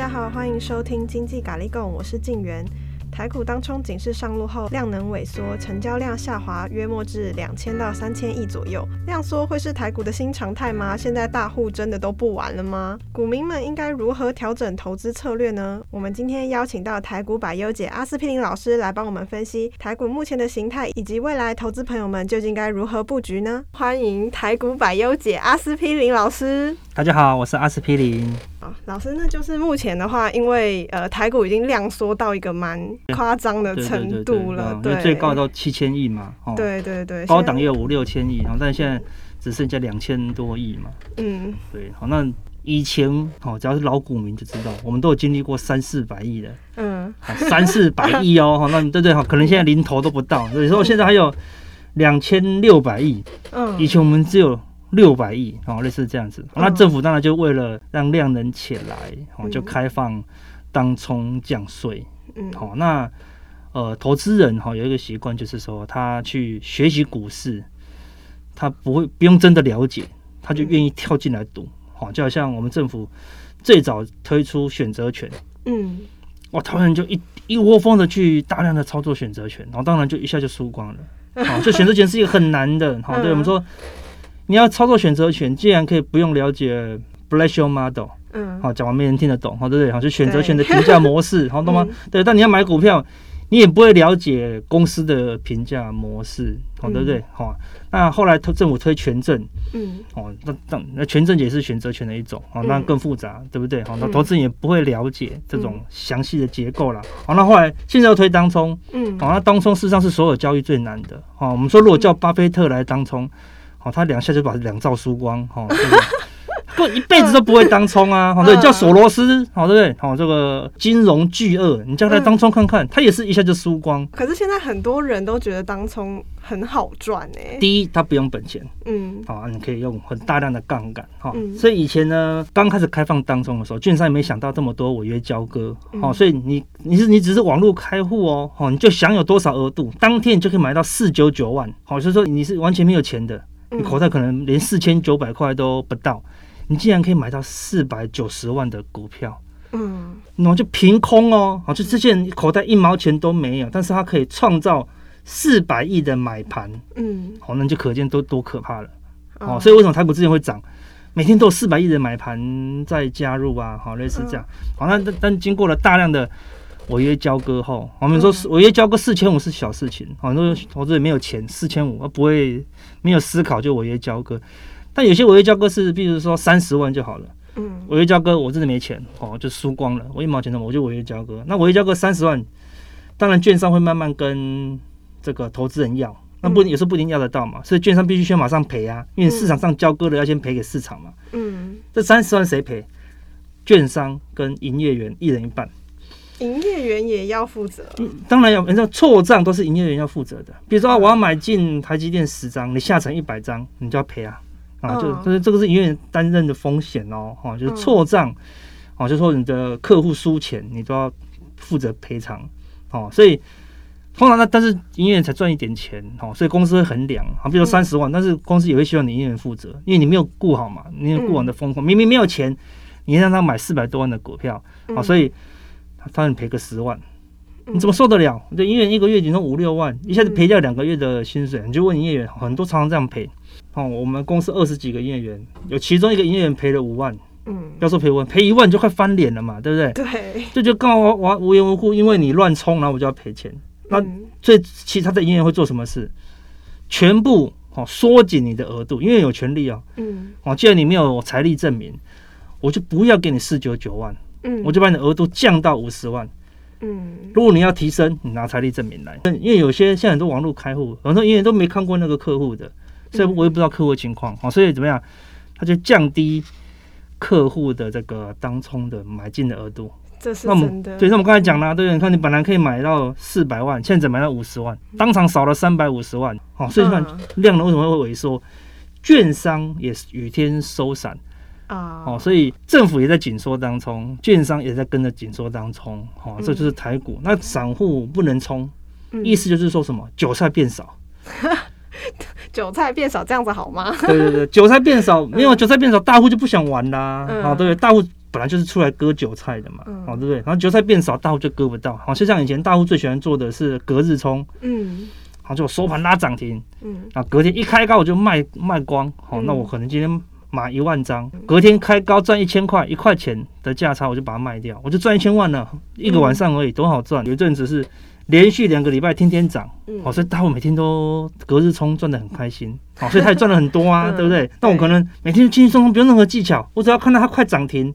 大家好，欢迎收听经济咖喱贡，我是静媛。台股当冲警示上路后，量能萎缩，成交量下滑，约莫至两千到三千亿左右。量缩会是台股的新常态吗？现在大户真的都不玩了吗？股民们应该如何调整投资策略呢？我们今天邀请到台股百优姐阿司匹林老师来帮我们分析台股目前的形态，以及未来投资朋友们究竟该如何布局呢？欢迎台股百优姐阿司匹林老师。大家好，我是阿司匹林。啊，老师，那就是目前的话，因为呃台股已经量缩到一个蛮夸张的程度了，对，最高到七千亿嘛，哦，对对对，高档也有五六千亿，然后但现在只剩下两千多亿嘛，嗯，对，好，那以前哦，只要是老股民就知道，我们都有经历过三四百亿的，嗯，三四百亿哦，好，那对对好，可能现在零头都不到，所以说现在还有两千六百亿，嗯，以前我们只有。六百亿哦，类似这样子。那政府当然就为了让量能起来，哦，就开放当冲降税。嗯，好，那呃，投资人哈有一个习惯，就是说他去学习股市，他不会不用真的了解，他就愿意跳进来赌。好，就好像我们政府最早推出选择权，嗯，哇，台湾人就一一窝蜂的去大量的操作选择权，然后当然就一下就输光了。好，这选择权是一个很难的。好，对我们说。你要操作选择权，既然可以不用了解 Black-Scholes model，嗯，好，讲完没人听得懂，好，对不对？好，就选择权的评价模式，好，懂吗？嗯、对，但你要买股票，你也不会了解公司的评价模式，好，对不对？好、嗯，那后来政府推权证，嗯，哦，那那那权证也是选择权的一种，哦，那更复杂，对不对？好，那投资人也不会了解这种详细的结构了。好，那后来现在要推当冲，嗯，好，那当冲事实上是所有交易最难的。好，我们说如果叫巴菲特来当冲。好，他两下就把两兆输光，哈，不一辈子都不会当冲啊，好，对，叫索罗斯，好，对不对？好，这个金融巨鳄，你叫他当冲看看，他也是一下就输光。可是现在很多人都觉得当冲很好赚诶。第一，他不用本钱，嗯，好，你可以用很大量的杠杆，哈，所以以前呢，刚开始开放当冲的时候，券商也没想到这么多违约交割，好，所以你你是你只是网络开户哦，好，你就享有多少额度，当天你就可以买到四九九万，好，所以说你是完全没有钱的。你口袋可能连四千九百块都不到，你竟然可以买到四百九十万的股票，嗯，那就凭空哦，就这些人口袋一毛钱都没有，但是他可以创造四百亿的买盘，嗯，好，那就可见都多可怕了，哦，所以为什么台股之前会涨？每天都有四百亿的买盘在加入啊，好，类似这样，好，那但但经过了大量的。违约交割后，我们说违约交割四千五是小事情，很多投资人没有钱，四千五不会没有思考就违约交割。但有些违约交割是，比如说三十万就好了，嗯，违约交割我真的没钱哦，就输光了，我一毛钱都没有，我就违约交割。那违约交割三十万，当然券商会慢慢跟这个投资人要，那不有时候不一定要得到嘛，所以券商必须先马上赔啊，因为市场上交割的要先赔给市场嘛，嗯，这三十万谁赔？券商跟营业员一人一半。营业员也要负责，当然要，你知道错账都是营业员要负责的。比如说，我要买进台积电十张，你下成一百张，你就要赔啊，啊，就就是这个是营业员担任的风险哦，哈，就是错账，哦，就是说你的客户输钱，你都要负责赔偿，哦，所以通常那，但是营业员才赚一点钱，哦，所以公司会衡量，啊，比如说三十万，但是公司也会希望你营业员负责，因为你没有顾好嘛，你有顾完的疯狂，明明没有钱，你让他买四百多万的股票，啊，所以。他让你赔个十万，你怎么受得了？这营业员一个月顶多五六万，一下子赔掉两个月的薪水，你就问营业员，很多常常这样赔。哦，我们公司二十几个营业员，有其中一个营业员赔了五万，嗯，要说赔五万，赔一万就快翻脸了嘛，对不对？对，这就刚好我无缘无故因为你乱冲，然后我就要赔钱。那最其他的营业员会做什么事？全部哦缩紧你的额度，因为有权利啊。嗯，哦，既然你没有财力证明，我就不要给你四九九万。嗯，我就把你的额度降到五十万。嗯，如果你要提升，你拿财力证明来。因为有些现在很多网络开户，很多营业员都没看过那个客户的，所以我也不知道客户情况。好，所以怎么样？他就降低客户的这个当冲的买进的额度。这是真的。对，那我们刚才讲了，对，你看你本来可以买到四百万，现在只买到五十万，当场少了三百五十万。好，所以看量能为什么会萎缩？券商也是雨天收伞。啊，哦，所以政府也在紧缩当中，券商也在跟着紧缩当中，哦，这就是台股。嗯、那散户不能冲，嗯、意思就是说什么？韭菜变少，韭菜变少，这样子好吗？对对对，韭菜变少，没有韭菜变少，大户就不想玩啦。啊、嗯，对，大户本来就是出来割韭菜的嘛，嗯、哦，对不对？然后韭菜变少，大户就割不到。好，就像以前大户最喜欢做的是隔日冲，嗯，好，就收盘拉涨停，嗯，啊，隔天一开高我就卖卖光，好，那我可能今天买一万张，隔天开高赚一千块，一块钱的价差我就把它卖掉，我就赚一千万了，一个晚上而已，多好赚！有一阵子是。连续两个礼拜天天涨，好，所以大户每天都隔日冲赚得很开心，好，所以他也赚了很多啊，对不对？那我可能每天轻轻松松，不用任何技巧，我只要看到它快涨停，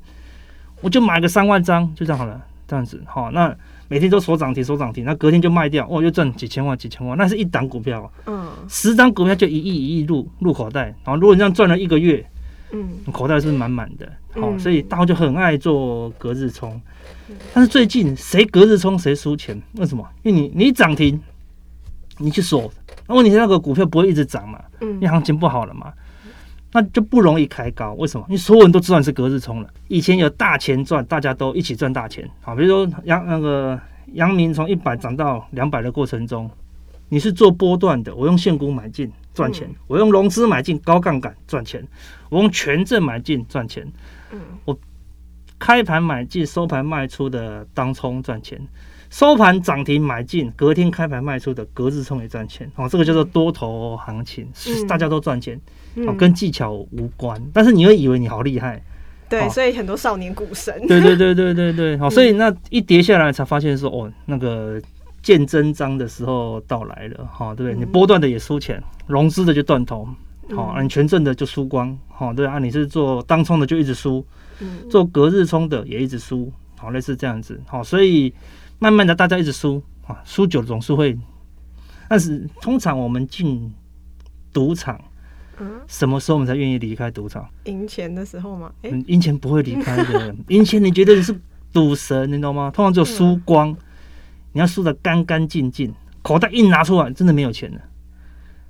我就买个三万张，就这样好了，这样子，好，那每天都锁涨停，锁涨停，那隔天就卖掉，哦，又赚几千万，几千万，那是一档股票，嗯，十张股票就一亿一亿入入口袋，然后如果你这样赚了一个月，嗯，口袋是满满的，好，所以大家就很爱做隔日冲。但是最近谁隔日冲谁输钱？为什么？因为你你涨停，你去锁，那问题是那个股票不会一直涨嘛？嗯，因为行情不好了嘛，那就不容易开高。为什么？因为所有人都知道你是隔日冲了。以前有大钱赚，大家都一起赚大钱。好，比如说杨那个杨明从一百涨到两百的过程中，你是做波段的，我用现股买进赚钱，我用融资买进高杠杆赚钱，我用权证买进赚钱，嗯，我。开盘买进，收盘卖出的当冲赚钱；收盘涨停买进，隔天开盘卖出的隔日冲也赚钱。哦，这个叫做多头行情，嗯、大家都赚钱，哦，跟技巧无关。但是你会以为你好厉害，对，哦、所以很多少年股神，对对对对对对，好，所以那一跌下来才发现说，哦，那个见真章的时候到来了，哈、哦，对不对？你波段的也输钱，融资的就断头，好、哦，你权证的就输光，好、哦，对啊，你是做当冲的就一直输。做隔日冲的也一直输，好，类似这样子，好，所以慢慢的大家一直输啊，输久了总是会。但是通常我们进赌场，嗯，什么时候我们才愿意离开赌场？赢钱的时候吗？赢钱不会离开的，赢钱你觉得你是赌神，你知道吗？通常只有输光，嗯、你要输的干干净净，口袋一拿出来，真的没有钱了。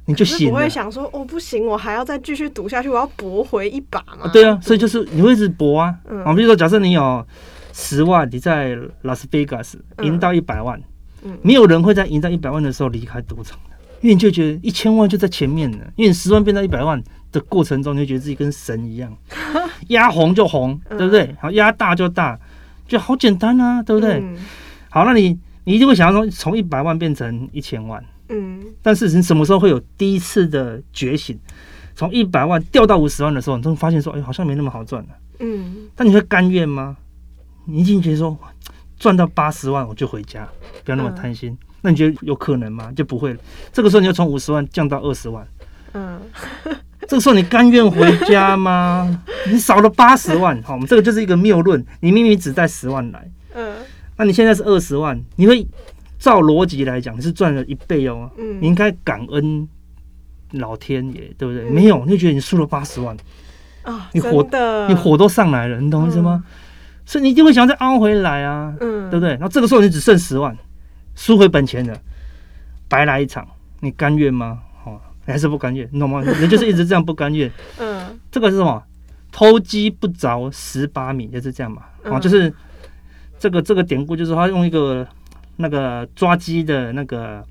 你就醒了，不会想说哦，不行，我还要再继续赌下去，我要搏回一把嘛。对啊，所以就是你会一直搏啊。嗯、啊，比如说，假设你有十万，你在拉斯维加斯赢到一百万，嗯，没有人会在赢到一百万的时候离开赌场的，因为你就觉得一千万就在前面了，因为你十万变到一百万的过程中，你就觉得自己跟神一样，压红就红，对不对？好，压大就大，就好简单啊，对不对？嗯、好，那你你一定会想要说，从一百万变成一千万。嗯，但是你什么时候会有第一次的觉醒？从一百万掉到五十万的时候，你都会发现说，哎，好像没那么好赚了。嗯，但你会甘愿吗？你已经觉得说，赚到八十万我就回家，不要那么贪心。嗯、那你觉得有可能吗？就不会了。这个时候你要从五十万降到二十万。嗯，这个时候你甘愿回家吗？你少了八十万，好，我们这个就是一个谬论。你明明只带十万来，嗯，那你现在是二十万，你会？照逻辑来讲，你是赚了一倍哦。嗯，你应该感恩老天爷，对不对？嗯、没有，你就觉得你输了八十万啊！你火的，你火都上来了，你懂我意思吗？嗯、所以你一定会想要再凹回来啊，嗯，对不对？然后这个时候你只剩十万，输回本钱了，白来一场，你甘愿吗？哦，你还是不甘愿，你懂吗？人就是一直这样不甘愿。嗯，这个是什么？偷鸡不着十八米，就是这样嘛。哦、嗯，就是这个这个典故，就是他用一个。那个抓鸡的那个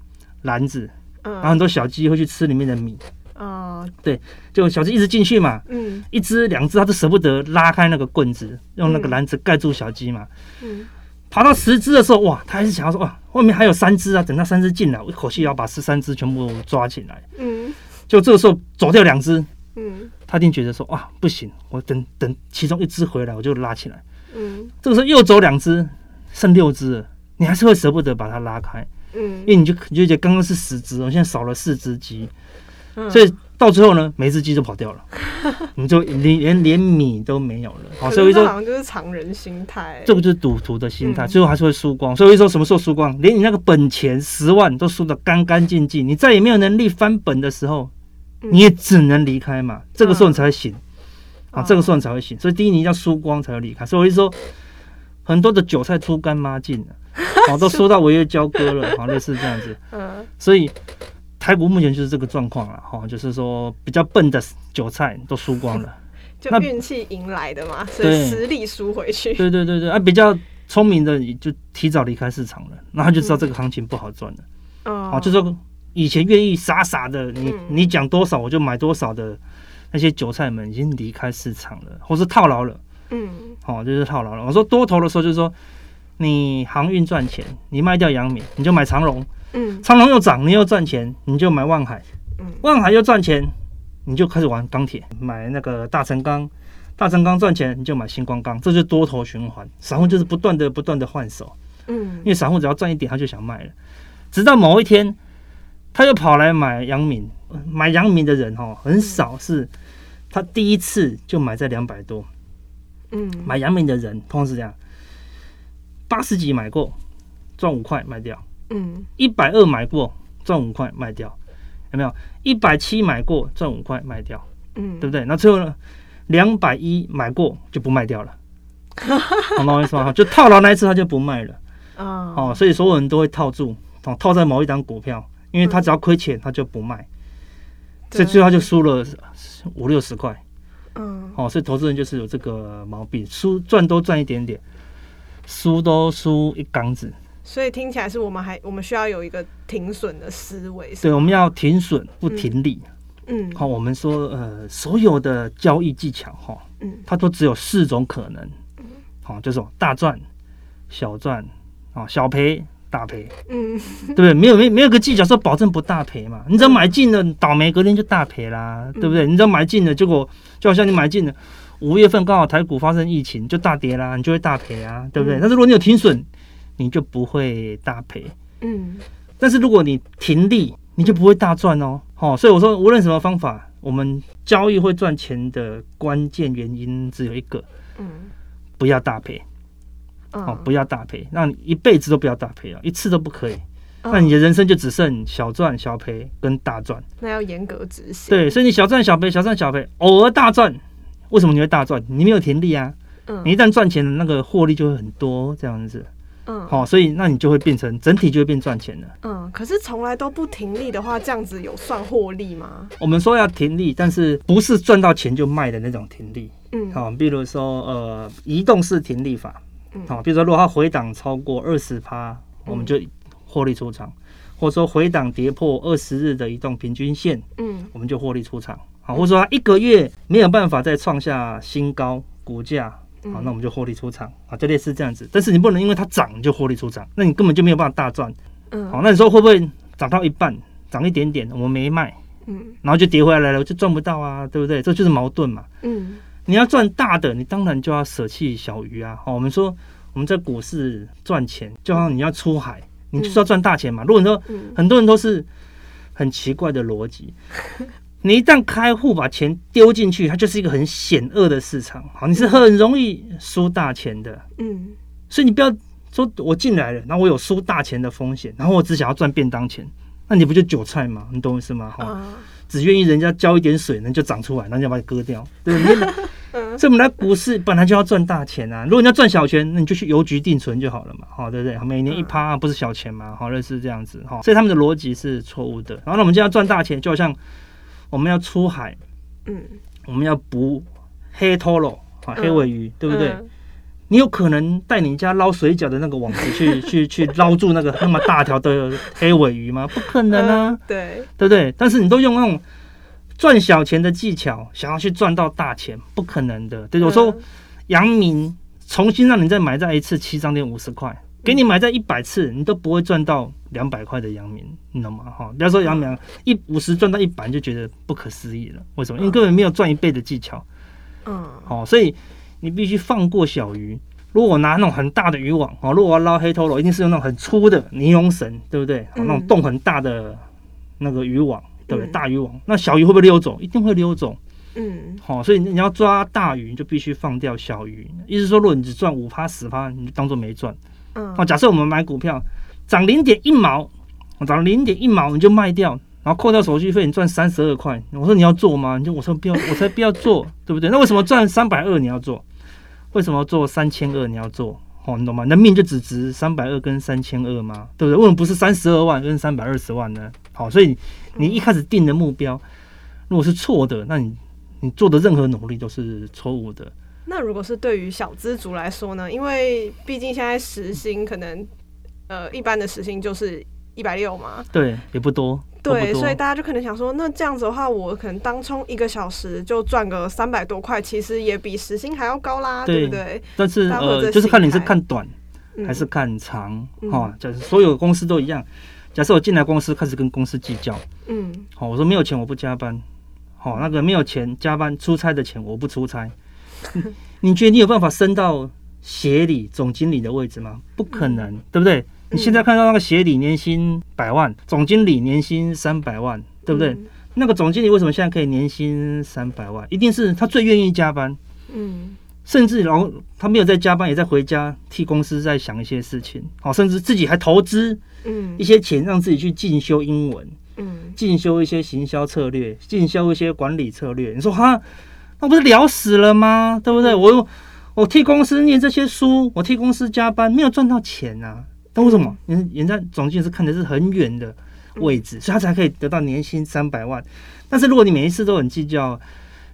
篮子，嗯、然后很多小鸡会去吃里面的米。哦，对，就小鸡一直进去嘛，嗯，一只两只，它都舍不得拉开那个棍子，用那个篮子盖住小鸡嘛。嗯，爬到十只的时候，哇，它还是想要说，哇，外面还有三只啊，等那三只进来，我一口气要把十三只全部抓起来。嗯，就这个时候走掉两只，嗯，他一定觉得说，哇，不行，我等等其中一只回来，我就拉起来。嗯，这个时候又走两只，剩六只了。你还是会舍不得把它拉开，嗯，因为你就你就觉得刚刚是十只，我现在少了四只鸡，嗯、所以到最后呢，每只鸡都跑掉了，你就连连连米都没有了。好，所以说好像就是常人心态，这个就是赌徒的心态，嗯、最后还是会输光。所以说什么时候输光？连你那个本钱十万都输得干干净净，你再也没有能力翻本的时候，你也只能离开嘛。这个时候你才会醒，啊，这个时候你才会醒。所以第一你要输光才会离开。所以我就说，很多的韭菜出干妈净了。好，都输到违约交割了，好，类似这样子。嗯，所以台股目前就是这个状况了，哈，就是说比较笨的韭菜都输光了，就运气赢来的嘛，所以实力输回去。对对对对，啊，比较聪明的就提早离开市场了，那他就知道这个行情不好赚了。哦，好，就是说以前愿意傻傻的，你你讲多少我就买多少的那些韭菜们已经离开市场了，或是套牢了。嗯，好，就是套牢了。我说多头的时候，就是说你航运赚钱，你卖掉阳明，你就买长荣。嗯，长荣又涨，你又赚钱，你就买万海。嗯，万海又赚钱，你就开始玩钢铁，买那个大成钢。大成钢赚钱，你就买星光钢，这就是多头循环。散户就是不断的、不断的换手。嗯，因为散户只要赚一点，他就想卖了。直到某一天，他又跑来买阳明。买阳明的人哈，很少是他第一次就买在两百多。嗯，买阳明的人通常是这样：八十几买过，赚五块卖掉。嗯，一百二买过，赚五块卖掉。有没有？一百七买过，赚五块卖掉。嗯，对不对？那最后呢？两百一买过就不卖掉了，懂我意思吗？就套牢那一次他就不卖了。哦，所以所有人都会套住，哦，套在某一档股票，因为他只要亏钱他就不卖，所以最后就输了五六十块。嗯，哦，所以投资人就是有这个毛病，输赚多赚一点点，输都输一缸子。所以听起来是我们还我们需要有一个停损的思维。对，我们要停损不停利。嗯，好，我们说，呃，所有的交易技巧，哈，嗯，它都只有四种可能，嗯，好，就是大赚、小赚，啊，小赔、大赔，嗯，对不对？没有没没有个技巧说保证不大赔嘛？你只要买进了，倒霉隔天就大赔啦，对不对？你只要买进了，结果就好像你买进了，五月份刚好台股发生疫情就大跌啦，你就会大赔啊，对不对？但是如果你有停损，你就不会大赔，嗯，但是如果你停利，你就不会大赚哦。哦，所以我说，无论什么方法，我们交易会赚钱的关键原因只有一个，嗯，不要大赔，哦，不要大赔，那你一辈子都不要大赔啊，一次都不可以，那你的人生就只剩小赚小赔跟大赚，那要严格执行。对，所以你小赚小赔，小赚小赔，偶尔大赚，为什么你会大赚？你没有停利啊，嗯，你一旦赚钱，那个获利就会很多，这样子。嗯，好，所以那你就会变成整体就会变赚钱了。嗯，可是从来都不停利的话，这样子有算获利吗？我们说要停利，但是不是赚到钱就卖的那种停利。嗯，好，比如说呃，移动式停利法。嗯，好，比如说如果它回档超过二十趴，我们就获利出场；或者说回档跌破二十日的移动平均线，嗯，我们就获利出场。好，或者说它一个月没有办法再创下新高股价。好，那我们就获利出场啊，就类似这样子。但是你不能因为它涨就获利出场，那你根本就没有办法大赚。嗯，好，那你说会不会涨到一半，涨一点点，我们没卖，嗯，然后就跌回来了，我就赚不到啊，对不对？这就是矛盾嘛。嗯，你要赚大的，你当然就要舍弃小鱼啊。好，我们说我们在股市赚钱，就好像你要出海，你就是要赚大钱嘛。如果你说很多人都是很奇怪的逻辑。你一旦开户把钱丢进去，它就是一个很险恶的市场，好，你是很容易输大钱的，嗯，所以你不要说我进来了，然后我有输大钱的风险，然后我只想要赚便当钱，那你不就韭菜吗？你懂我意思吗？哈，只愿意人家浇一点水，那就长出来，那就把你割掉，对不对？所以我们来股市本来就要赚大钱啊，如果你要赚小钱，那你就去邮局定存就好了嘛，好，对不对？每年一趴不是小钱嘛，好，类似这样子，哈，所以他们的逻辑是错误的。然后呢，我们就要赚大钱，就好像。我们要出海，嗯，我们要捕黑拖罗啊，黑尾鱼，对不对？嗯、你有可能带你家捞水饺的那个网子去 去去捞住那个那么大条的黑尾鱼吗？不可能啊，嗯、对，对不对？但是你都用那种赚小钱的技巧，想要去赚到大钱，不可能的。对，我说阳明重新让你再买再一次七张店五十块。给你买在一百次，你都不会赚到两百块的阳明，你懂吗？哈，不要说阳明一五十赚到一百，就觉得不可思议了。为什么？因为根本没有赚一倍的技巧。嗯，好，所以你必须放过小鱼。如果我拿那种很大的渔网，哦，如果我要捞黑头螺，一定是用那种很粗的尼龙绳，对不对？那种洞很大的那个渔网，对不对？大渔网，那小鱼会不会溜走？一定会溜走。嗯，好，所以你要抓大鱼，就必须放掉小鱼。意思说，如果你只赚五趴十趴，你就当做没赚。嗯哦，假设我们买股票涨零点一毛，涨零点一毛你就卖掉，然后扣掉手续费，你赚三十二块。我说你要做吗？你就我说不要，我才不要做，对不对？那为什么赚三百二你要做？为什么做三千二你要做？哦，你懂吗？你的命就只值三百二跟三千二吗？对不对？为什么不是三十二万跟三百二十万呢？好，所以你一开始定的目标如果是错的，那你你做的任何努力都是错误的。那如果是对于小资族来说呢？因为毕竟现在时薪可能，呃，一般的时薪就是一百六嘛。对，也不多。对，所以大家就可能想说，那这样子的话，我可能当冲一个小时就赚个三百多块，其实也比时薪还要高啦，对，对不对？但是呃，就是看你是看短还是看长哈。假设所有公司都一样，假设我进来公司开始跟公司计较，嗯，好，我说没有钱我不加班，好，那个没有钱加班出差的钱我不出差，你觉得你有办法升到协理总经理的位置吗？不可能，嗯、对不对？你现在看到那个协理年薪百万，总经理年薪三百万，对不对？嗯、那个总经理为什么现在可以年薪三百万？一定是他最愿意加班，嗯，甚至然后他没有在加班，也在回家替公司在想一些事情，好，甚至自己还投资，嗯，一些钱让自己去进修英文，嗯，进修一些行销策略，进修一些管理策略。你说哈，那不是聊死了吗？对不对？我。我替公司念这些书，我替公司加班，没有赚到钱啊！但为什么？人人家总经理是看的是很远的位置，所以他才可以得到年薪三百万。但是如果你每一次都很计较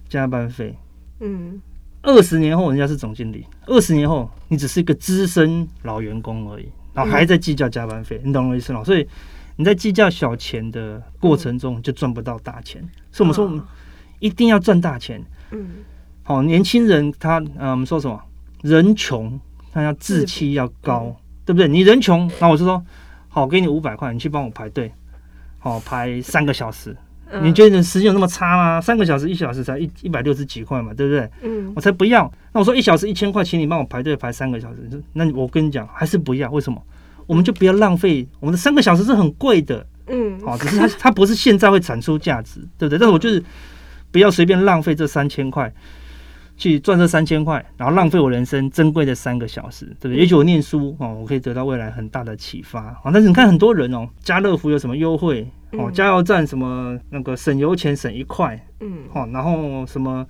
加班费，嗯，二十年后人家是总经理，二十年后你只是一个资深老员工而已，然后还在计较加班费，你懂我意思吗？所以你在计较小钱的过程中就赚不到大钱。所以我们说，我们一定要赚大钱。嗯。好，年轻人他嗯，我们说什么？人穷，他要志气要高，对不对？你人穷，那我就说，好，给你五百块，你去帮我排队，好，排三个小时。你觉得你时间有那么差吗？三个小时，一小时才一一百六十几块嘛，对不对？嗯，我才不要。那我说一小时一千块，请你帮我排队排三个小时。那我跟你讲，还是不要。为什么？我们就不要浪费我们的三个小时是很贵的，嗯，好，只是它它不是现在会产出价值，对不对？但是我就是不要随便浪费这三千块。去赚这三千块，然后浪费我人生珍贵的三个小时，对不对？也许我念书哦，我可以得到未来很大的启发啊。但是你看很多人哦，家乐福有什么优惠哦？加油站什么那个省油钱省一块，嗯，哦，然后什么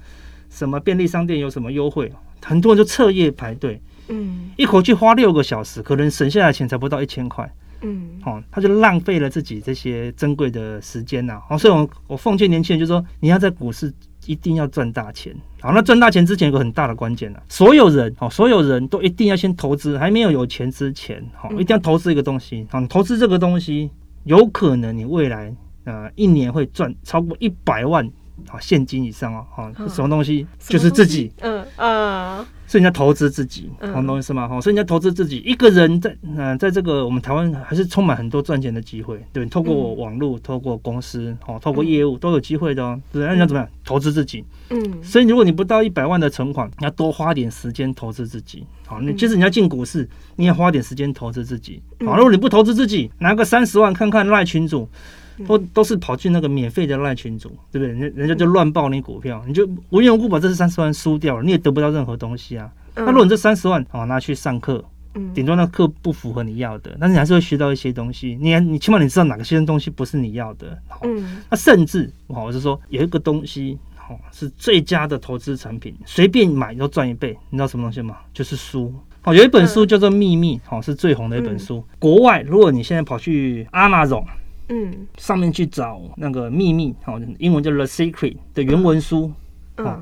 什么便利商店有什么优惠，很多人就彻夜排队，嗯，一口气花六个小时，可能省下来钱才不到一千块，嗯，哦，他就浪费了自己这些珍贵的时间呐。好，所以我我奉劝年轻人，就是说你要在股市。一定要赚大钱，好，那赚大钱之前有个很大的关键啊，所有人，好，所有人都一定要先投资，还没有有钱之前，好，一定要投资一个东西，好，你投资这个东西，有可能你未来呃一年会赚超过一百万。啊，现金以上哦，哈，什么东西？就是自己，嗯嗯，所以你要投资自己，懂我意思吗？哈，所以你要投资自己，一个人在嗯，在这个我们台湾还是充满很多赚钱的机会，对，透过网络，透过公司，哦，透过业务都有机会的哦，对，那你要怎么样？投资自己，嗯，所以如果你不到一百万的存款，你要多花点时间投资自己，好，你即使你要进股市，你也花点时间投资自己，好，如果你不投资自己，拿个三十万看看赖群组。都都是跑去那个免费的赖群组，对不对？人人家就乱报你股票，你就无缘无故把这三十万输掉了，你也得不到任何东西啊。那如果你这三十万哦拿去上课，顶多那课不符合你要的，但是你还是会学到一些东西。你你起码你知道哪个些东西不是你要的。嗯，那甚至我是说有一个东西哦是最佳的投资产品，随便买都赚一倍。你知道什么东西吗？就是书。哦，有一本书叫做《秘密》，哦是最红的一本书。国外如果你现在跑去 Amazon。嗯，上面去找那个秘密，好，英文叫 The Secret 的原文书，嗯，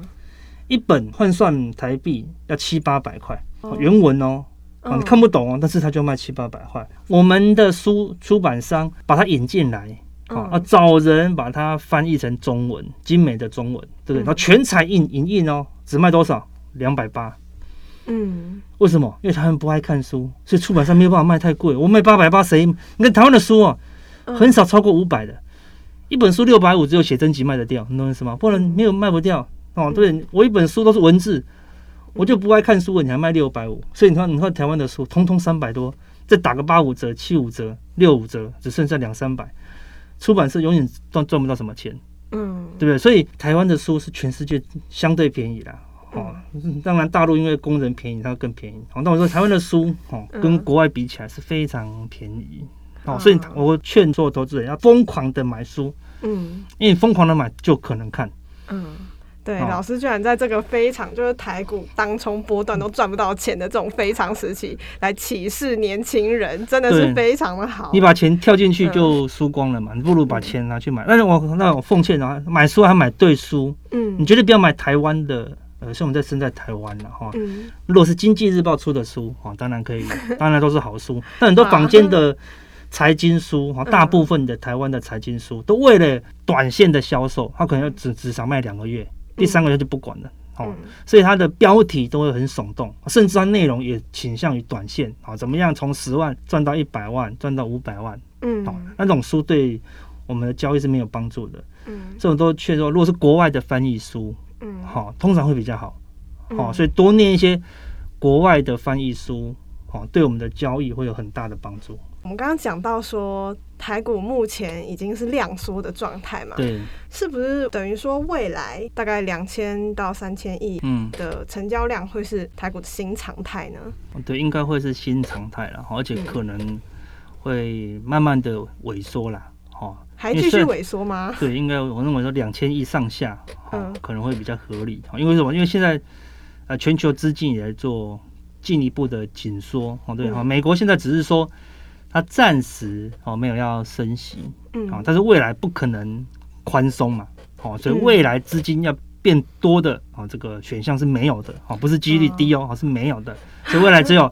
一本换算台币要七八百块，原文哦，啊，你看不懂哦，但是他就卖七八百块。我们的书出版商把它引进来，啊，找人把它翻译成中文，精美的中文，对不对？然后全彩印影印哦，只卖多少？两百八。嗯，为什么？因为他们不爱看书，所以出版商没有办法卖太贵。我卖八百八，谁？你看台湾的书啊。很少超过五百的，一本书六百五，只有写真集卖得掉，你懂意思吗？不然没有卖不掉哦。对，我一本书都是文字，我就不爱看书，你还卖六百五，所以你看，你看台湾的书，通通三百多，再打个八五折、七五折、六五折，只剩下两三百，出版社永远赚赚不到什么钱，嗯，对不对？所以台湾的书是全世界相对便宜的，哦，当然大陆因为工人便宜，它更便宜。哦，那我说台湾的书，哦，跟国外比起来是非常便宜。哦，所以我劝所有投资人要疯狂的买书，嗯，因为疯狂的买就可能看，嗯，对，哦、老师居然在这个非常就是台股当冲波段都赚不到钱的这种非常时期来启示年轻人，真的是非常的好。你把钱跳进去就输光了嘛，嗯、你不如把钱拿去买。但是我那我奉劝啊，买书还买对书，嗯，你绝对不要买台湾的，呃，像我们在身在台湾了哈，嗯、如果是经济日报出的书，啊，当然可以，当然都是好书，但很多坊间的。财经书哈，大部分的台湾的财经书都为了短线的销售，他可能要只只想卖两个月，第三个月就不管了。哦，所以它的标题都会很耸动，甚至它内容也倾向于短线啊，怎么样从十万赚到一百万，赚到五百万？嗯，好，那种书对我们的交易是没有帮助的。嗯，这种都确实说，如果是国外的翻译书，嗯，好，通常会比较好。好，所以多念一些国外的翻译书，好，对我们的交易会有很大的帮助。我们刚刚讲到说，台股目前已经是量缩的状态嘛？对，是不是等于说未来大概两千到三千亿的成交量会是台股的新常态呢？嗯，对，应该会是新常态了，而且可能会慢慢的萎缩啦。哦，还继续萎缩吗？对，应该我认为说两千亿上下，嗯，可能会比较合理。因为什么？因为现在呃，全球资金也在做进一步的紧缩。哦，对，哈，美国现在只是说。它暂时哦没有要升息，嗯，但是未来不可能宽松嘛，哦，所以未来资金要变多的哦，这个选项是没有的，哦，不是几率低哦哦，是没有的，所以未来只有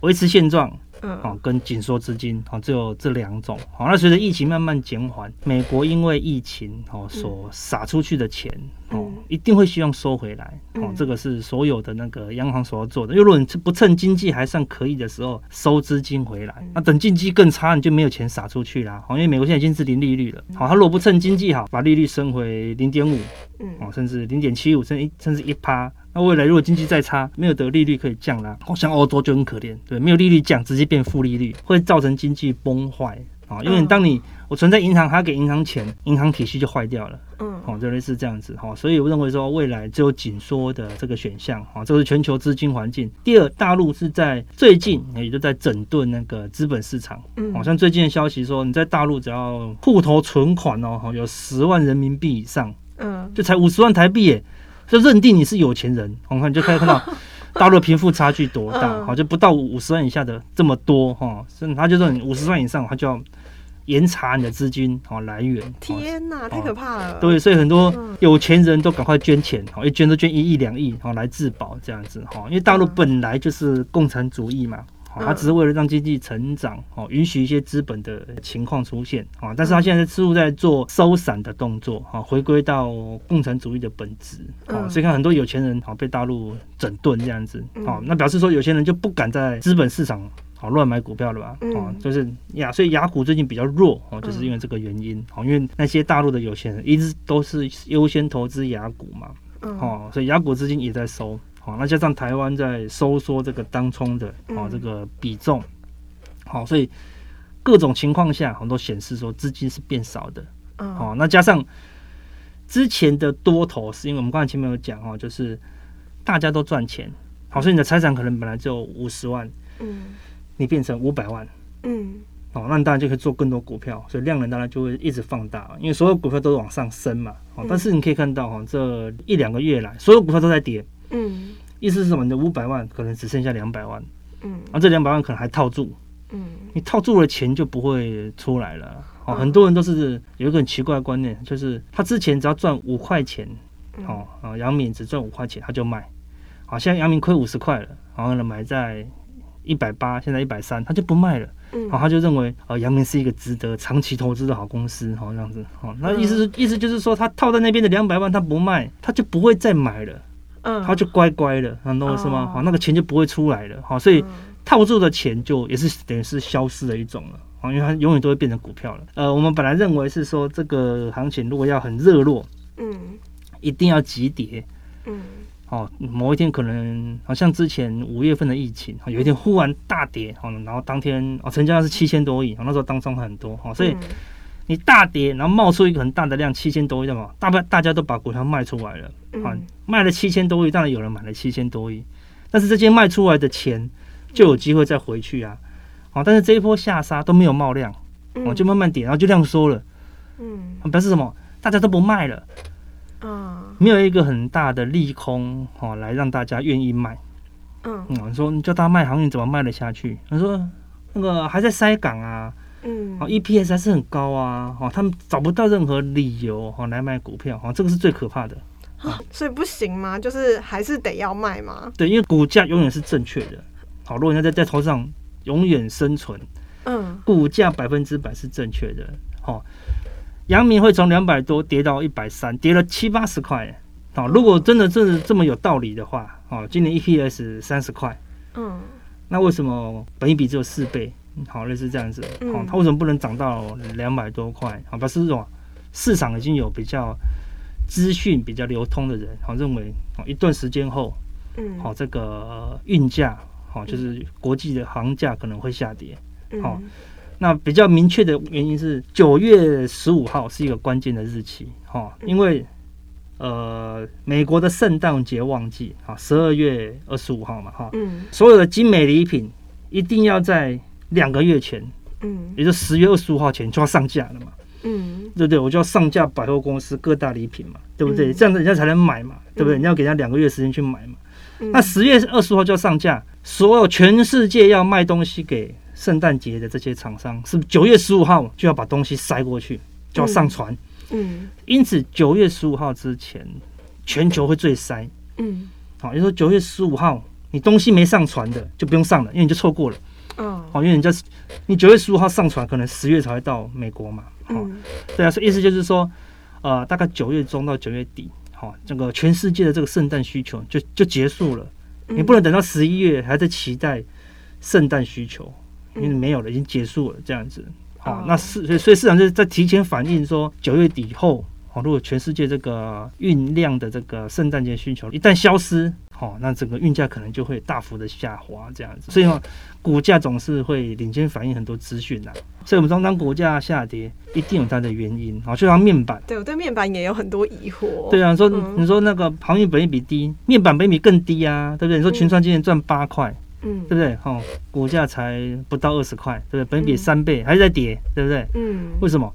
维持现状。嗯，好，跟紧缩资金，哦，只有这两种。好，那随着疫情慢慢减缓，美国因为疫情，哦，所撒出去的钱，哦，一定会希望收回来。哦，这个是所有的那个央行所要做的。因为如果你不趁经济还算可以的时候收资金回来，那等经济更差，你就没有钱撒出去啦。好，因为美国现在已经是零利率了。好，他如果不趁经济好，把利率升回零点五，嗯，哦，甚至零点七五，甚至一甚至一趴。那未来如果经济再差，没有得利率可以降啦，像欧洲就很可怜，对，没有利率降，直接变负利率，会造成经济崩坏啊。因为当你我存在银行，还要给银行钱，银行体系就坏掉了，嗯，哦，就类似这样子哈。所以我认为说，未来只有紧缩的这个选项啊，这是全球资金环境。第二，大陆是在最近也就在整顿那个资本市场，嗯，好像最近的消息说，你在大陆只要户头存款哦，有十万人民币以上，嗯，就才五十万台币耶。就认定你是有钱人，我看就可以看到 大陆贫富差距多大，好，就不到五十万以下的这么多哈，所以他就说你五十万以上，他就要严查你的资金好来源。天哪，太可怕了！对，所以很多有钱人都赶快捐钱，好，一捐都捐一亿两亿，好来自保这样子哈，因为大陆本来就是共产主义嘛。它只是为了让经济成长，哦，允许一些资本的情况出现，啊，但是他现在似乎在做收散的动作，哈，回归到共产主义的本质，啊，所以看很多有钱人，好被大陆整顿这样子，啊，那表示说有钱人就不敢在资本市场，好乱买股票了吧，啊，就是雅，所以雅股最近比较弱，哦，就是因为这个原因，哦，因为那些大陆的有钱人一直都是优先投资雅股嘛，哦，所以雅股资金也在收。好，那加上台湾在收缩这个当冲的啊这个比重，好，所以各种情况下，很多显示说资金是变少的。哦，那加上之前的多头，是因为我们刚才前面有讲哦，就是大家都赚钱，好，所以你的财产可能本来就五十万，嗯，你变成五百万，嗯，好，那你当然就可以做更多股票，所以量能当然就会一直放大，因为所有股票都是往上升嘛。哦，但是你可以看到哈，这一两个月来，所有股票都在跌。嗯，意思是什么？你的五百万可能只剩下两百万，嗯，而这两百万可能还套住，嗯，你套住了钱就不会出来了。哦，很多人都是有一个很奇怪的观念，就是他之前只要赚五块钱，哦，啊，杨敏只赚五块钱他就卖，好，现在阳明亏五十块了，然后呢买在一百八，现在一百三，他就不卖了，嗯，然后他就认为啊，阳明是一个值得长期投资的好公司，好这样子，哦，那意思是意思就是说他套在那边的两百万他不卖，他就不会再买了。他就乖乖的，懂我意思吗？好，那个钱就不会出来了，好，所以套住的钱就也是等于是消失的一种了，好，因为它永远都会变成股票了。呃，我们本来认为是说这个行情如果要很热络，嗯，一定要急跌，嗯，好，某一天可能好像之前五月份的疫情，有一天忽然大跌，好，然后当天哦成交量是七千多亿，那时候当中很多，好，所以。你大跌，然后冒出一个很大的量，七千多亿，对吗？大不大家都把股票卖出来了，啊，卖了七千多亿，当然有人买了七千多亿，但是这些卖出来的钱就有机会再回去啊，好，但是这一波下杀都没有冒量，哦，就慢慢跌，然后就量缩了，嗯，表示什么？大家都不卖了，嗯，没有一个很大的利空，哦，来让大家愿意卖，嗯，你说你叫他卖航运怎么卖得下去？他说那个还在塞港啊。嗯，好，EPS 还是很高啊，哦，他们找不到任何理由哈来买股票，哈，这个是最可怕的，所以不行吗？就是还是得要卖吗？对，因为股价永远是正确的，好，如果你要在在投资上永远生存，嗯，股价百分之百是正确的。好，阳明会从两百多跌到一百三，跌了七八十块。好，如果真的是这么有道理的话，哦，今年 EPS 三十块，嗯，那为什么本益比只有四倍？好，类似这样子，好，它为什么不能涨到两百多块？好，表示这种市场已经有比较资讯比较流通的人，好，认为哦，一段时间后，嗯，好，这个运价，好，就是国际的行价可能会下跌，好，那比较明确的原因是九月十五号是一个关键的日期，哈，因为。呃，美国的圣诞节旺季啊，十二月二十五号嘛，哈，嗯，所有的精美礼品一定要在两个月前，嗯，也就十月二十五号前就要上架了嘛，嗯，对不对？我就要上架百货公司各大礼品嘛，对不对？嗯、这样子人家才能买嘛，对不对？你要给人家两个月时间去买嘛，嗯、那十月二十五号就要上架，所有全世界要卖东西给圣诞节的这些厂商，是不是九月十五号就要把东西塞过去，就要上传？嗯嗯，因此九月十五号之前，全球会最塞。嗯，好，也就是说九月十五号你东西没上传的就不用上了，因为你就错过了。哦，好，因为人家你九月十五号上传，可能十月才会到美国嘛。嗯，对啊，所以意思就是说，呃，大概九月中到九月底，好，这个全世界的这个圣诞需求就就结束了。你不能等到十一月还在期待圣诞需求，因为没有了，已经结束了，这样子。啊，那市所以所以市场就是在提前反映说，九月底后，哦，如果全世界这个运量的这个圣诞节需求一旦消失，哦，那整个运价可能就会大幅的下滑，这样子。所以呢，股价总是会领先反映很多资讯呐。所以我们说，当股价下跌，一定有它的原因。好，就像面板，对我对面板也有很多疑惑。对啊，说你说那个航运本益比低，面板本益比更低啊，对不对？你说群创今年赚八块。嗯，对不对？哦，股价才不到二十块，对不对？本比三倍，还是在跌，对不对？嗯，为什么？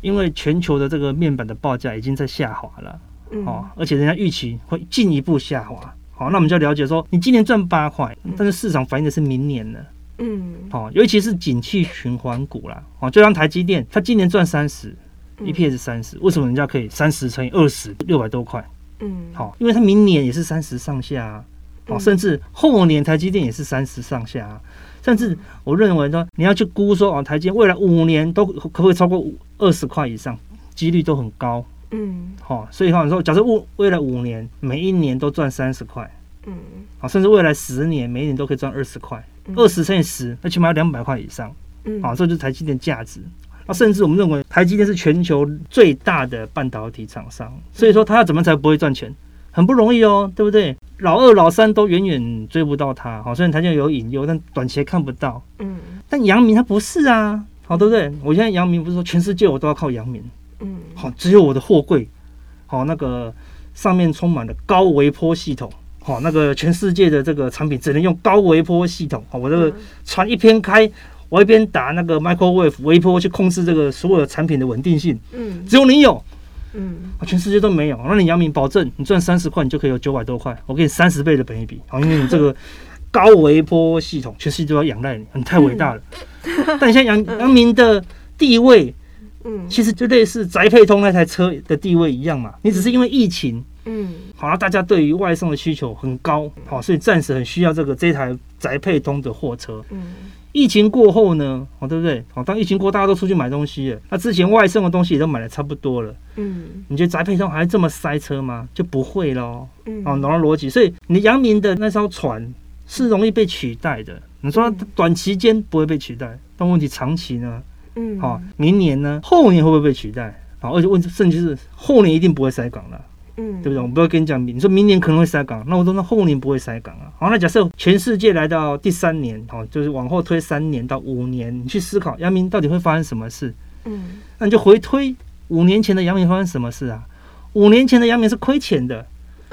因为全球的这个面板的报价已经在下滑了，哦，而且人家预期会进一步下滑。好，那我们就要了解说，你今年赚八块，但是市场反映的是明年的，嗯，好，尤其是景气循环股啦，哦，就像台积电，它今年赚三十，EPS 三十，为什么人家可以三十乘以二十，六百多块？嗯，好，因为它明年也是三十上下啊。哦，甚至后年台积电也是三十上下，啊，甚至我认为说你要去估说哦，台积电未来五年都可不可以超过二十块以上，几率都很高。嗯，好，所以话你说，假设未未来五年每一年都赚三十块，嗯，好，甚至未来十年每一年都可以赚二十块，二十乘以十，那起码要两百块以上。嗯，好，这就是台积电价值。那甚至我们认为台积电是全球最大的半导体厂商，所以说它要怎么才不会赚钱？很不容易哦，对不对？老二、老三都远远追不到它，好，虽然它就有隐忧，但短期看不到。嗯，但阳明它不是啊，好，对不对？我现在阳明不是说全世界我都要靠阳明，嗯，好，只有我的货柜，好，那个上面充满了高微波系统，好，那个全世界的这个产品只能用高微波系统，好，我这个船一边开，我一边打那个 microwave 微波去控制这个所有的产品的稳定性，嗯，只有你有。嗯，全世界都没有。那你杨明保证，你赚三十块，你就可以有九百多块。我给你三十倍的本一比，好，因为你这个 高微波系统，全世界都要仰赖你，你太伟大了。嗯、但现在杨杨明的地位，嗯，其实就类似宅配通那台车的地位一样嘛。你只是因为疫情，嗯，好了，大家对于外送的需求很高，好，所以暂时很需要这个这台宅配通的货车，嗯。疫情过后呢，哦，对不对？哦，当疫情过，大家都出去买东西了。那之前外送的东西也都买的差不多了。嗯，你觉得宅配通还这么塞车吗？就不会喽。嗯，哦，懂了逻辑。所以你阳明的那艘船是容易被取代的。你说短期间不会被取代，但问题长期呢？嗯，好，明年呢？后年会不会被取代？好，而且问甚至是后年一定不会塞港了。嗯，对不对？我不要跟你讲，你说明年可能会塞港，那我说那后年不会塞港啊。好，那假设全世界来到第三年，好，就是往后推三年到五年，你去思考阳明到底会发生什么事？嗯，那你就回推五年前的阳明发生什么事啊？五年前的阳明是亏钱的。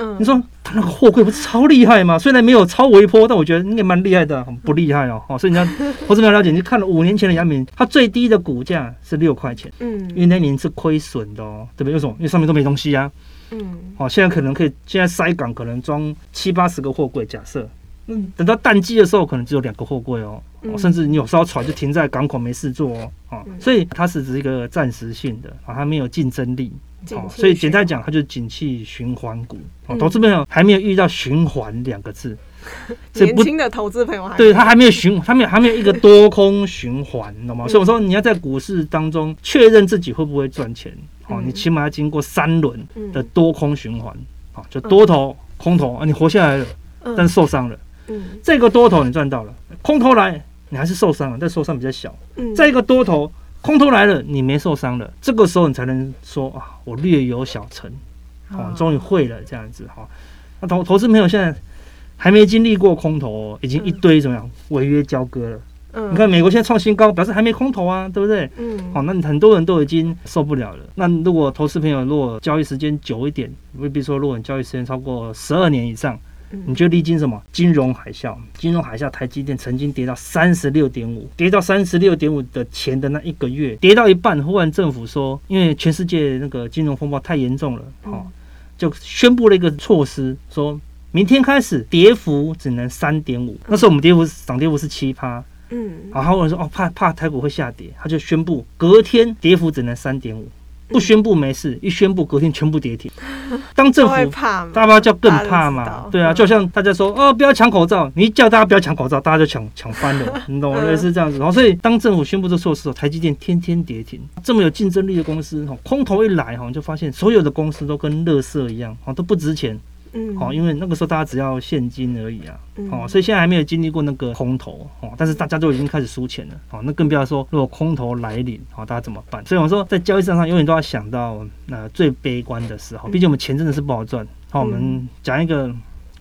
嗯，你说他那个货柜不是超厉害吗？虽然没有超微波，但我觉得应该蛮厉害的，不厉害哦。哦，所以你要我这边了解，你看了五年前的杨明，它最低的股价是六块钱。嗯，因为那年是亏损的哦，对不对？为什么？因为上面都没东西啊。嗯，好，现在可能可以，现在塞港可能装七八十个货柜，假设，嗯，等到淡季的时候，可能只有两个货柜哦，甚至你有艘船就停在港口没事做哦，啊，所以它是只是一个暂时性的，啊，它没有竞争力，哦，所以简单讲，它就是景气循环股，哦，投资朋友还没有遇到循环两个字，年轻的投资朋友还对他还没有循，他没有还没有一个多空循环，你懂吗？所以我说你要在股市当中确认自己会不会赚钱，哦，你起码要经过三轮的多空循环，啊，就多头、空头啊，你活下来了，但是受伤了，嗯，这个多头你赚到了，空头来你还是受伤了，但受伤比较小，嗯，再一个多头空头来了你没受伤了，这个时候你才能说啊，我略有小成，哦，终于会了这样子哈。那投投资朋友现在还没经历过空头，哦，已经一堆怎么样违约交割了。嗯，你看美国现在创新高，表示还没空头啊，对不对？嗯，好，那很多人都已经受不了了。那如果投资朋友如果交易时间久一点，未必说如果你交易时间超过十二年以上，你就历经什么金融海啸？金融海啸，台积电曾经跌到三十六点五，跌到三十六点五的前的那一个月，跌到一半，忽然政府说，因为全世界那个金融风暴太严重了，好。就宣布了一个措施，说明天开始跌幅只能三点五。那时候我们跌幅涨跌幅是七趴，嗯，然后有人说哦，怕怕台股会下跌，他就宣布隔天跌幅只能三点五。不宣布没事，一宣布隔天全部跌停。当政府大家叫更怕嘛，对啊，就像大家说哦，不要抢口罩，你一叫大家不要抢口罩，大家就抢抢翻了，你懂吗？类似这样子。然后所以当政府宣布这措施后，台积电天天跌停。这么有竞争力的公司，空头一来哈，就发现所有的公司都跟垃圾一样，都不值钱。嗯，好，因为那个时候大家只要现金而已啊，哦，所以现在还没有经历过那个空头哦，但是大家都已经开始输钱了，哦，那更不要说如果空头来临，哦，大家怎么办？所以我说在交易市场上永远都要想到那最悲观的时候，毕竟我们钱真的是不好赚。好，我们讲一个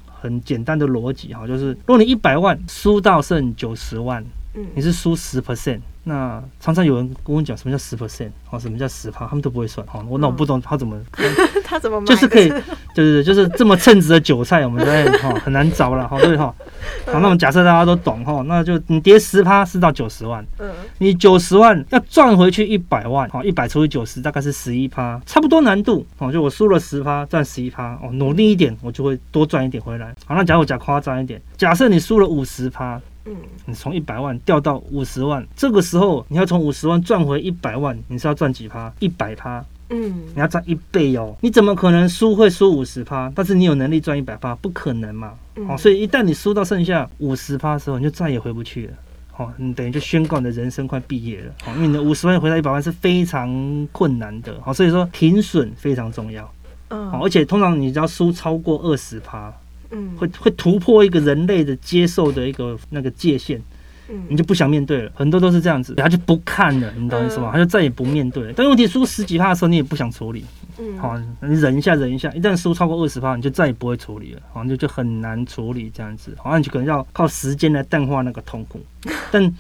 很简单的逻辑哈，就是如果你一百万输到剩九十万，你是输十 percent。那常常有人跟我讲什么叫十 percent，哦，什么叫十趴，他们都不会算，哦，我那我不懂他怎么，他怎么就是可以，对对对，就是这么称职的韭菜，我们在哈 很难找了，哈，对哈，好，那我们假设大家都懂哈，那就你跌十趴是到九十万，嗯，你九十万要赚回去一百万，好，一百除以九十大概是十一趴，差不多难度，哦，就我输了十趴赚十一趴，哦，努力一点我就会多赚一点回来，好，那假如我讲夸张一点，假设你输了五十趴。嗯，你从一百万掉到五十万，这个时候你要从五十万赚回一百万，你是要赚几趴？一百趴。嗯，你要赚一倍哦。你怎么可能输会输五十趴？但是你有能力赚一百趴，不可能嘛。哦，所以一旦你输到剩下五十趴的时候，你就再也回不去了。哦，你等于就宣告你的人生快毕业了。哦，因为你的五十万回到一百万是非常困难的。好，所以说停损非常重要。嗯，而且通常你只要输超过二十趴。嗯，会会突破一个人类的接受的一个那个界限，嗯，你就不想面对了。很多都是这样子，他就不看了，你懂意思吗？他就再也不面对了。但问题输十几趴的时候，你也不想处理，嗯，好，你忍一下，忍一下，一旦输超过二十趴，你就再也不会处理了，好，就就很难处理这样子，好，你就可能要靠时间来淡化那个痛苦，但。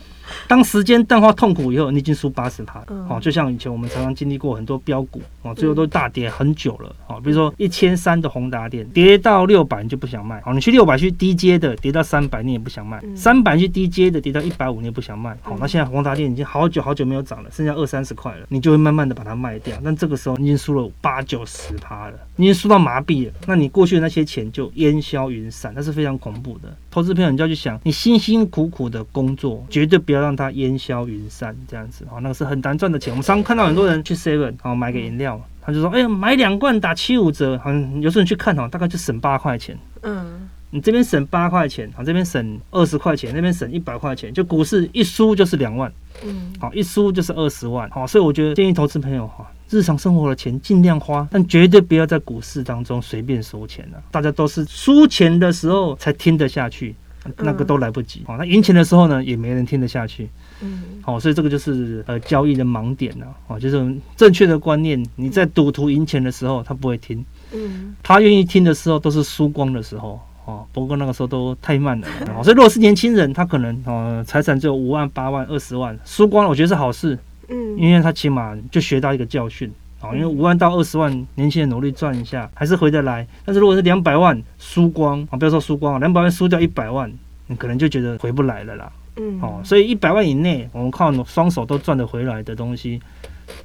当时间淡化痛苦以后，你已经输八十趴了。哦，就像以前我们常常经历过很多标股，哦，最后都大跌很久了。哦，比如说一千三的宏达电跌到六百，你就不想卖。哦，你去六百去低阶的，跌到三百你也不想卖。三百去低阶的，跌到一百五你也不想卖。好，那现在宏达电已经好久好久没有涨了，剩下二三十块了，你就会慢慢的把它卖掉。但这个时候你已经输了八九十趴了，你已经输到麻痹了。那你过去的那些钱就烟消云散，那是非常恐怖的。投资朋友，你就要去想，你辛辛苦苦的工作，绝对不要让它烟消云散，这样子哦，那个是很难赚的钱。我们常常看到很多人去 Seven 哦买个饮料，他就说：“哎呀，买两罐打七五折。”好像有时候你去看哦，大概就省八块钱。嗯，你这边省八块钱，好，这边省二十块钱，那边省一百块钱，就股市一输就是两万。嗯，好，一输就是二十万。好，所以我觉得建议投资朋友哈，日常生活的钱尽量花，但绝对不要在股市当中随便收钱了。大家都是输钱的时候才听得下去。那个都来不及，好，那赢钱的时候呢，也没人听得下去，嗯，好，所以这个就是呃交易的盲点了，哦，就是正确的观念，你在赌徒赢钱的时候，他不会听，嗯，他愿意听的时候都是输光的时候，哦，不过那个时候都太慢了，所以如果是年轻人，他可能呃财产只有五万、八万、二十万，输光了，我觉得是好事，嗯，因为他起码就学到一个教训。哦，因为五万到二十万，年轻人努力赚一下还是回得来。但是如果是两百万输光啊，不要说输光啊，两百万输掉一百万，你可能就觉得回不来了啦。嗯，哦，所以一百万以内，我们靠双手都赚得回来的东西。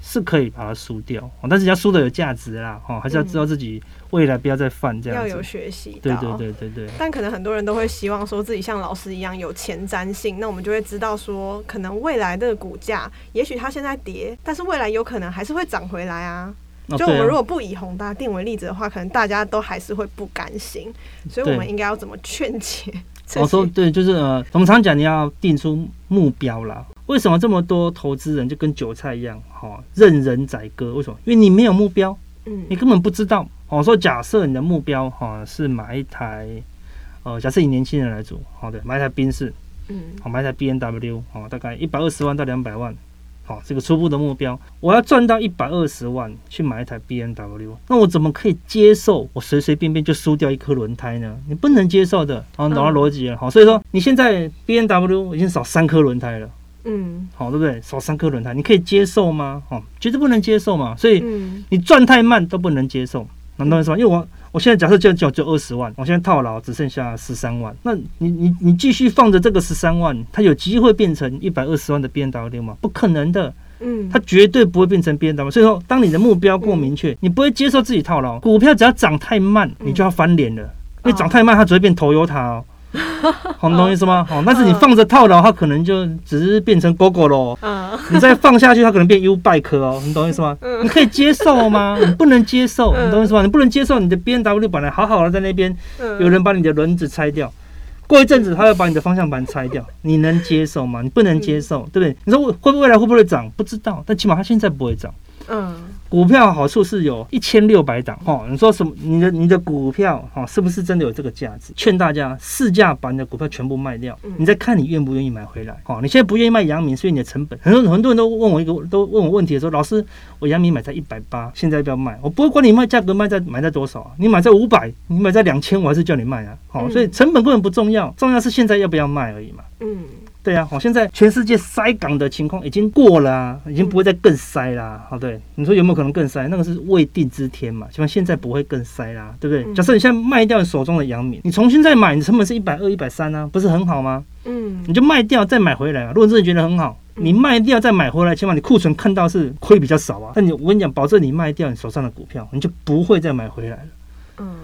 是可以把它输掉，但是要输的有价值啦，哦，还是要知道自己未来不要再犯这样子。要有学习，对对对对对。但可能很多人都会希望说自己像老师一样有前瞻性，那我们就会知道说，可能未来的股价，也许它现在跌，但是未来有可能还是会涨回来啊。就我们如果不以宏达定为例子的话，可能大家都还是会不甘心，所以我们应该要怎么劝解？我说对，就是呃，我们常讲你要定出目标啦。为什么这么多投资人就跟韭菜一样，哈，任人宰割？为什么？因为你没有目标，嗯，你根本不知道。哦说假设你的目标哈是买一台，呃，假设以年轻人来做，好的，买一台宾士，嗯，好，买一台 B N W，哦，大概一百二十万到两百万。好，这个初步的目标，我要赚到一百二十万去买一台 B N W，那我怎么可以接受我随随便便就输掉一颗轮胎呢？你不能接受的。哦，懂了逻辑了。好，所以说你现在 B N W 已经少三颗轮胎了。嗯，好，对不对？少三颗轮胎，你可以接受吗？哦，绝对不能接受嘛。所以你赚太慢都不能接受，能懂意思吗？因为我。我现在假设就就就二十万，我现在套牢只剩下十三万，那你你你继续放着这个十三万，它有机会变成一百二十万的 B N W 吗？不可能的，嗯，它绝对不会变成 B N W。所以说，当你的目标过明确，你不会接受自己套牢。股票只要涨太慢，你就要翻脸了，因为涨太慢，它只会变 Toyota 哦。好，懂意思吗？好，但是你放着套牢，它可能就只是变成 Gogoro。嗯，你再放下去，它可能变 U Bike 哦。你懂意思吗？你可以接受吗？你不能接受，你懂意思吗？你不能接受你的 B N W 本来好好的在那边，有人把你的轮子拆掉，过一阵子他会把你的方向盘拆掉，你能接受吗？你不能接受，对不对？你说会未来会不会涨？不知道，但起码它现在不会涨。嗯。股票好处是有一千六百档哦，你说什么？你的你的股票哈，是不是真的有这个价值？劝大家市价把你的股票全部卖掉，你再看你愿不愿意买回来。哦，你现在不愿意卖阳明，所以你的成本很多很多人都问我一个都问我问题的时候，老师，我阳明买在一百八，现在要不要卖？我不会管你卖价格卖在买在多少啊，你买在五百，你买在两千，我还是叫你卖啊。好，所以成本根本不重要，重要是现在要不要卖而已嘛。嗯。对啊，好，现在全世界塞港的情况已经过了啊，已经不会再更塞啦。好，对，你说有没有可能更塞？那个是未定之天嘛，起码现在不会更塞啦，对不对？假设你现在卖掉你手中的阳明，你重新再买，你成本是一百二、一百三啊，不是很好吗？嗯，你就卖掉再买回来啊。如果真的觉得很好，你卖掉再买回来，起码你库存看到是亏比较少啊。但你我跟你讲，保证你卖掉你手上的股票，你就不会再买回来了。嗯，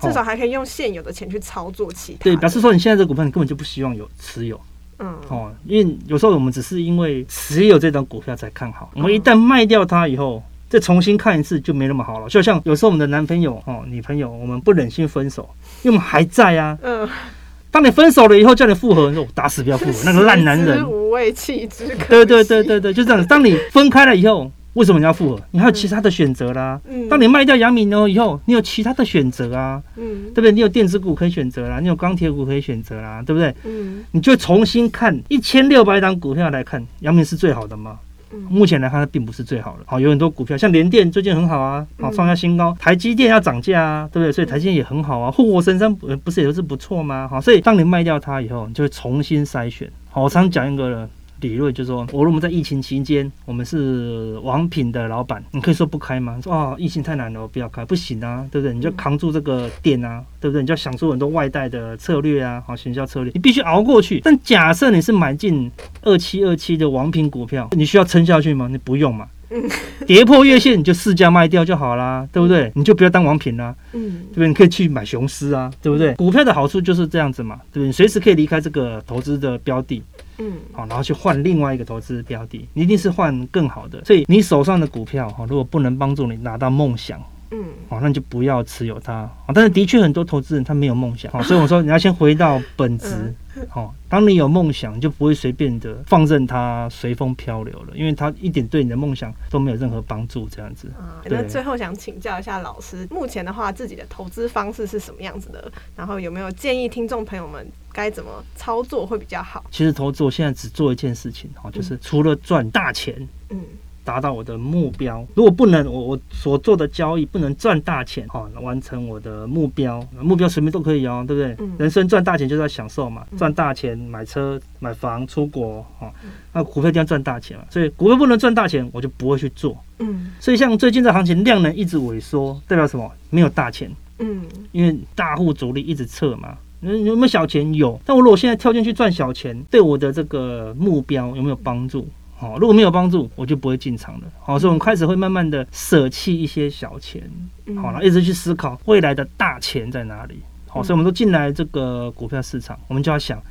至少还可以用现有的钱去操作其他。对，表示说你现在这股票你根本就不希望有持有。嗯，哦，因为有时候我们只是因为持有这张股票才看好，我们一旦卖掉它以后，再重新看一次就没那么好了。就像有时候我们的男朋友、哦女朋友，我们不忍心分手，因为我们还在啊。嗯，当你分手了以后，叫你复合，你说我打死不要复合，那个烂男人，无畏弃之。对对对对对，就这样。当你分开了以后。为什么你要复合？你还有其他的选择啦。嗯，当你卖掉阳明哦以后，你有其他的选择啊。嗯，对不对？你有电子股可以选择啦，你有钢铁股可以选择啦，对不对？嗯，你就重新看一千六百档股票来看，阳明是最好的吗？嗯，目前来看它并不是最好的。好，有很多股票像联电最近很好啊，好创下新高。台积电要涨价啊，对不对？所以台积电也很好啊。护国神山不是也是不错吗？好，所以当你卖掉它以后，你就会重新筛选。好，我常讲一个了。理论就是说，我如果在疫情期间，我们是王品的老板，你可以说不开吗？说啊，疫情太难了，我不要开，不行啊，对不对？你就扛住这个店啊，对不对？你就要想出很多外带的策略啊，好，行销策略，你必须熬过去。但假设你是买进二七二七的王品股票，你需要撑下去吗？你不用嘛。跌破月线你就市价卖掉就好啦，对不对？你就不要当王品啦，嗯，对不对？你可以去买雄狮啊，对不对？股票的好处就是这样子嘛，对不对？你随时可以离开这个投资的标的。嗯，好，然后去换另外一个投资标的，你一定是换更好的。所以你手上的股票哈，如果不能帮助你拿到梦想，嗯，好，那你就不要持有它。但是的确很多投资人他没有梦想，好，所以我说你要先回到本质。好，当你有梦想，就不会随便的放任它随风漂流了，因为它一点对你的梦想都没有任何帮助。这样子。啊，那最后想请教一下老师，目前的话，自己的投资方式是什么样子的？然后有没有建议听众朋友们该怎么操作会比较好？其实投资我现在只做一件事情，哈，就是除了赚大钱，嗯。达到我的目标，如果不能，我我所做的交易不能赚大钱，哈，完成我的目标，目标随便都可以哦，对不对？嗯、人生赚大钱就是要享受嘛，赚大钱买车买房出国，哈，那股票一定要赚大钱嘛，所以股票不能赚大钱，我就不会去做。嗯，所以像最近这行情量能一直萎缩，代表什么？没有大钱。嗯，因为大户主力一直撤嘛，有没有小钱？有，但我如果现在跳进去赚小钱，对我的这个目标有没有帮助？好，如果没有帮助，我就不会进场了。好，所以我们开始会慢慢的舍弃一些小钱，好了，一直去思考未来的大钱在哪里。好，所以我们都进来这个股票市场，我们就要想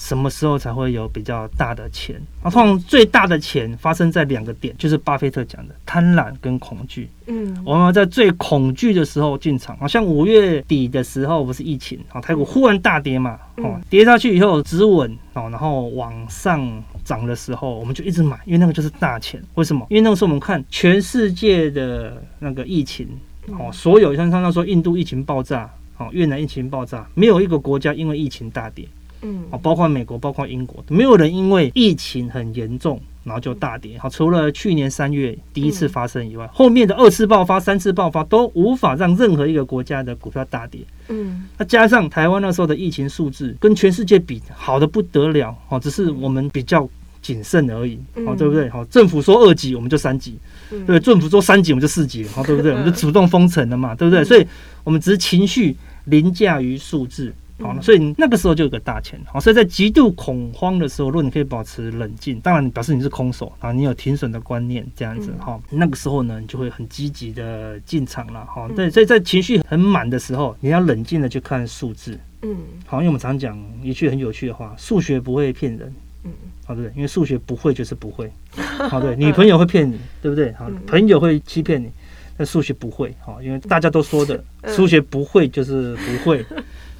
什么时候才会有比较大的钱？啊，通常最大的钱发生在两个点，就是巴菲特讲的贪婪跟恐惧。嗯，我们在最恐惧的时候进场，好像五月底的时候不是疫情，啊，台股忽然大跌嘛，哦，跌下去以后止稳，哦，然后往上涨的时候，我们就一直买，因为那个就是大钱。为什么？因为那个时候我们看全世界的那个疫情，哦，所有像刚刚说印度疫情爆炸，哦，越南疫情爆炸，没有一个国家因为疫情大跌。嗯，啊，包括美国，包括英国，没有人因为疫情很严重，然后就大跌。好，除了去年三月第一次发生以外，后面的二次爆发、三次爆发都无法让任何一个国家的股票大跌。嗯，那加上台湾那时候的疫情数字跟全世界比好的不得了，哦，只是我们比较谨慎而已，哦，对不对？好，政府说二级，我们就三级，对，政府说三级，我们就四级，好，对不对？我们就主动封城了嘛，对不对？所以我们只是情绪凌驾于数字。好，所以那个时候就有个大钱。好，所以在极度恐慌的时候，如果你可以保持冷静，当然你表示你是空手啊，你有停损的观念这样子。好，那个时候呢，你就会很积极的进场了。好，对，所以在情绪很满的时候，你要冷静的去看数字。嗯，好，因为我们常讲一句很有趣的话：数学不会骗人。嗯，好，对，因为数学不会就是不会。好，对，女朋友会骗你，对不对？好，朋友会欺骗你，但数学不会。好，因为大家都说的，数学不会就是不会。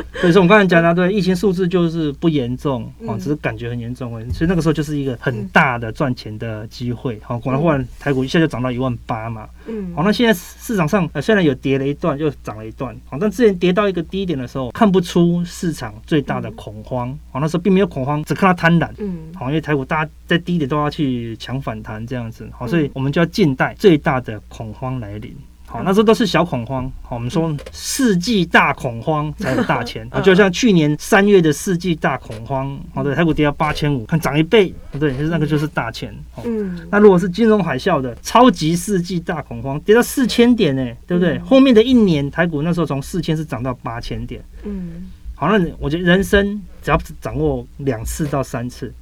所以说，我们刚才讲到，对疫情数字就是不严重哦，只是感觉很严重而已。所以那个时候就是一个很大的赚钱的机会。好，果然忽然台股一下就涨到一万八嘛。嗯。好，那现在市场上虽然有跌了一段，又涨了一段。好，但之前跌到一个低点的时候，看不出市场最大的恐慌。好，那时候并没有恐慌，只看到贪婪。嗯。好，因为台股大家在低点都要去抢反弹这样子。好，所以我们就要静待最大的恐慌来临。好，那时候都是小恐慌。好，我们说世纪大恐慌 才有大钱啊，就像去年三月的世纪大恐慌，好，对，台股跌到八千五，看涨一倍，对，其实那个就是大钱。嗯，那如果是金融海啸的超级世纪大恐慌，跌到四千点呢，对不对？后面的一年台股那时候从四千是涨到八千点。嗯，好，那我觉得人生只要掌握两次到三次。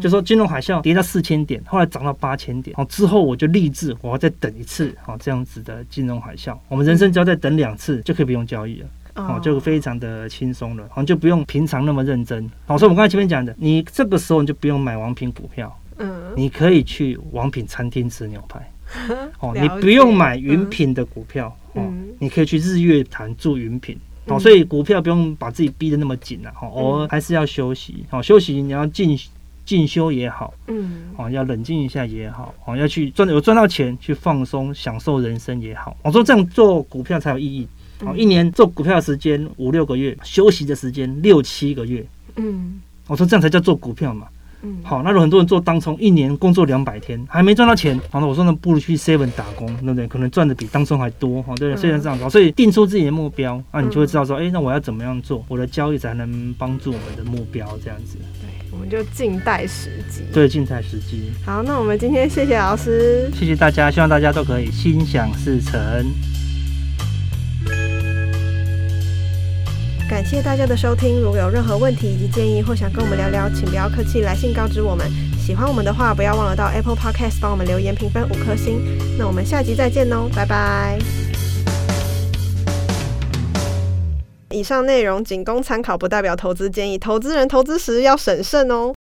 就说金融海啸跌到四千点，后来涨到八千点，好之后我就立志我要再等一次，好这样子的金融海啸，我们人生只要再等两次就可以不用交易了，哦，就非常的轻松了，好像就不用平常那么认真，好，所以我们刚才前面讲的，你这个时候你就不用买王品股票，嗯，你可以去王品餐厅吃牛排，哦，你不用买云品的股票，哦，你可以去日月潭住云品，哦，所以股票不用把自己逼得那么紧了，哦，偶尔还是要休息，好休息你要进。进修也好，嗯，哦，要冷静一下也好，哦，要去赚有赚到钱去放松享受人生也好，我说这样做股票才有意义，哦，一年做股票的时间五六个月，休息的时间六七个月，嗯，我说这样才叫做股票嘛。嗯，好，那有很多人做当冲，一年工作两百天还没赚到钱，好，那我说那不如去 seven 打工，对不对？可能赚的比当冲还多，哈，对，虽然这样子，所以定出自己的目标，那你就会知道说，哎、欸，那我要怎么样做，我的交易才能帮助我们的目标，这样子。对，我们就静待时机。对，静待时机。好，那我们今天谢谢老师，谢谢大家，希望大家都可以心想事成。感谢大家的收听，如果有任何问题以及建议，或想跟我们聊聊，请不要客气，来信告知我们。喜欢我们的话，不要忘了到 Apple Podcast 帮我们留言评分五颗星。那我们下集再见喽，拜拜。以上内容仅供参考，不代表投资建议，投资人投资时要审慎哦。